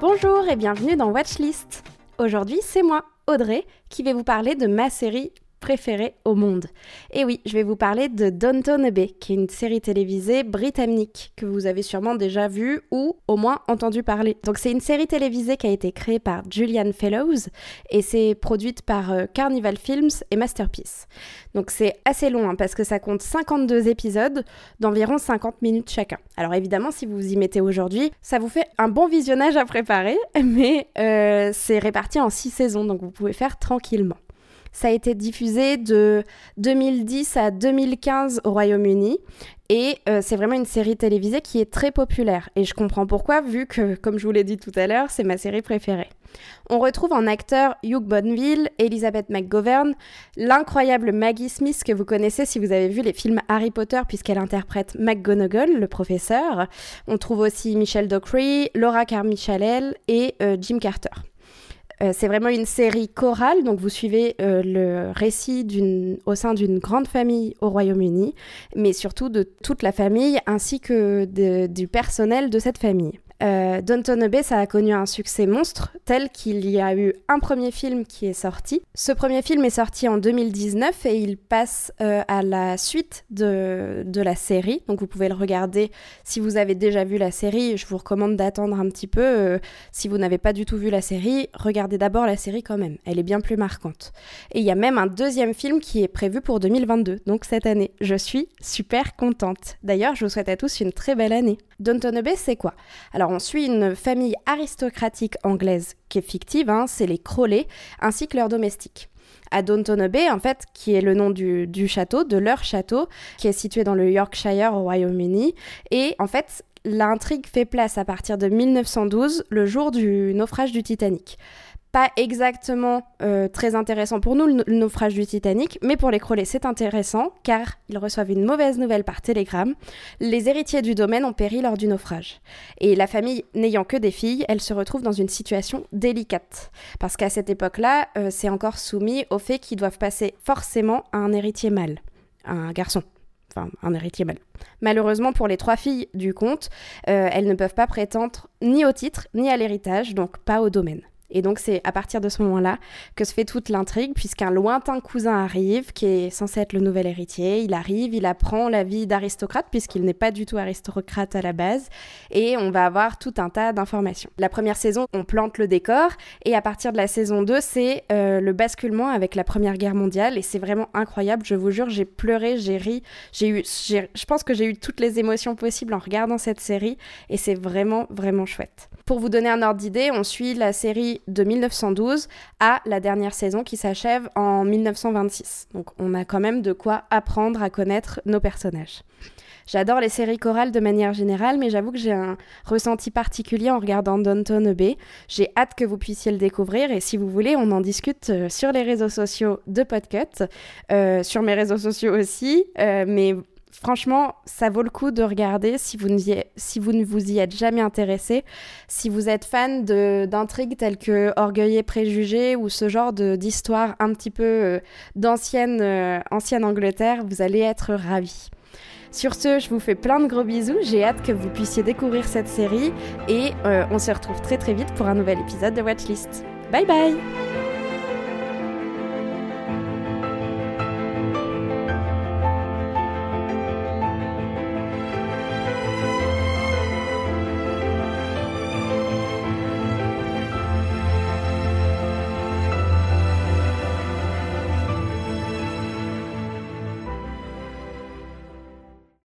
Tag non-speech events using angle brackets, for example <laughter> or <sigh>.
Bonjour et bienvenue dans Watchlist. Aujourd'hui, c'est moi, Audrey, qui vais vous parler de ma série préférée au monde. Et oui, je vais vous parler de Downton Abbey, qui est une série télévisée britannique que vous avez sûrement déjà vue ou au moins entendu parler. Donc c'est une série télévisée qui a été créée par Julian Fellows et c'est produite par euh, Carnival Films et Masterpiece. Donc c'est assez long hein, parce que ça compte 52 épisodes d'environ 50 minutes chacun. Alors évidemment, si vous vous y mettez aujourd'hui, ça vous fait un bon visionnage à préparer, <laughs> mais euh, c'est réparti en 6 saisons, donc vous pouvez faire tranquillement. Ça a été diffusé de 2010 à 2015 au Royaume-Uni. Et euh, c'est vraiment une série télévisée qui est très populaire. Et je comprends pourquoi, vu que, comme je vous l'ai dit tout à l'heure, c'est ma série préférée. On retrouve en acteur Hugh Bonneville, Elizabeth McGovern, l'incroyable Maggie Smith que vous connaissez si vous avez vu les films Harry Potter puisqu'elle interprète McGonagall, le professeur. On trouve aussi Michelle Dockery, Laura Carmichael et euh, Jim Carter. Euh, c'est vraiment une série chorale, donc vous suivez euh, le récit au sein d'une grande famille au Royaume-Uni, mais surtout de toute la famille ainsi que du personnel de cette famille. Euh, Downton Abbey, ça a connu un succès monstre, tel qu'il y a eu un premier film qui est sorti. Ce premier film est sorti en 2019 et il passe euh, à la suite de, la série. Donc vous pouvez le regarder si vous avez déjà vu la série. Je vous recommande d'attendre un petit peu. Euh, si vous n'avez pas du tout vu la série, regardez d'abord la série quand même. Elle est bien plus marquante. Et il y a même un deuxième film qui est prévu pour 2022, donc cette année. Je suis super contente. D'ailleurs, je vous souhaite à tous une très belle année. Downton Abbey, c'est quoi? Alors, on suit une famille aristocratique anglaise qui est fictive, hein, c'est les Crowley, ainsi que leurs domestiques. À Downton Abbey, en fait, qui est le nom du, du château, de leur château, qui est situé dans le Yorkshire au Royaume-Uni. Et en fait, l'intrigue fait place à partir de 1912, le jour du naufrage du Titanic pas exactement euh, très intéressant pour nous, le, naufrage du Titanic, mais pour les Crowley, c'est intéressant car ils reçoivent une mauvaise nouvelle par télégramme. Les héritiers du domaine ont péri lors du naufrage. Et la famille n'ayant que des filles, elle se retrouve dans une situation délicate. Parce qu'à cette époque-là, euh, c'est encore soumis au fait qu'ils doivent passer forcément à un héritier mâle, un garçon enfin un héritier mâle. Malheureusement pour les trois filles du comte, euh, elles ne peuvent pas prétendre ni au titre ni à l'héritage, donc pas au domaine. Et donc c'est à partir de ce moment-là que se fait toute l'intrigue, puisqu'un lointain cousin arrive, qui est censé être le nouvel héritier. Il arrive, il apprend la vie d'aristocrate, puisqu'il n'est pas du tout aristocrate à la base, et on va avoir tout un tas d'informations. La première saison, on plante le décor, et à partir de la saison 2, c'est euh, le basculement avec la Première Guerre mondiale, et c'est vraiment incroyable, je vous jure, j'ai pleuré, j'ai ri, j'ai eu, je pense que j'ai eu toutes les émotions possibles en regardant cette série, et c'est vraiment, vraiment chouette. Pour vous donner un ordre d'idée, on suit la série de 1912 à la dernière saison qui s'achève en 1926. Donc on a quand même de quoi apprendre à connaître nos personnages. J'adore les séries chorales de manière générale, mais j'avoue que j'ai un ressenti particulier en regardant Downton Abbey. J'ai hâte que vous puissiez le découvrir et si vous voulez, on en discute euh, sur les réseaux sociaux de Podcut, euh, sur mes réseaux sociaux aussi, euh, mais franchement, ça vaut le coup de regarder si vous, ne vous y êtes jamais intéressé. Si vous êtes fan d'intrigues telles que Orgueil et Préjugés ou ce genre d'histoire un petit peu euh, d'ancienne euh, ancienne Angleterre, vous allez être ravis. Sur ce, je vous fais plein de gros bisous. J'ai hâte que vous puissiez découvrir cette série et euh, on se retrouve très très vite pour un nouvel épisode de Watchlist. Bye bye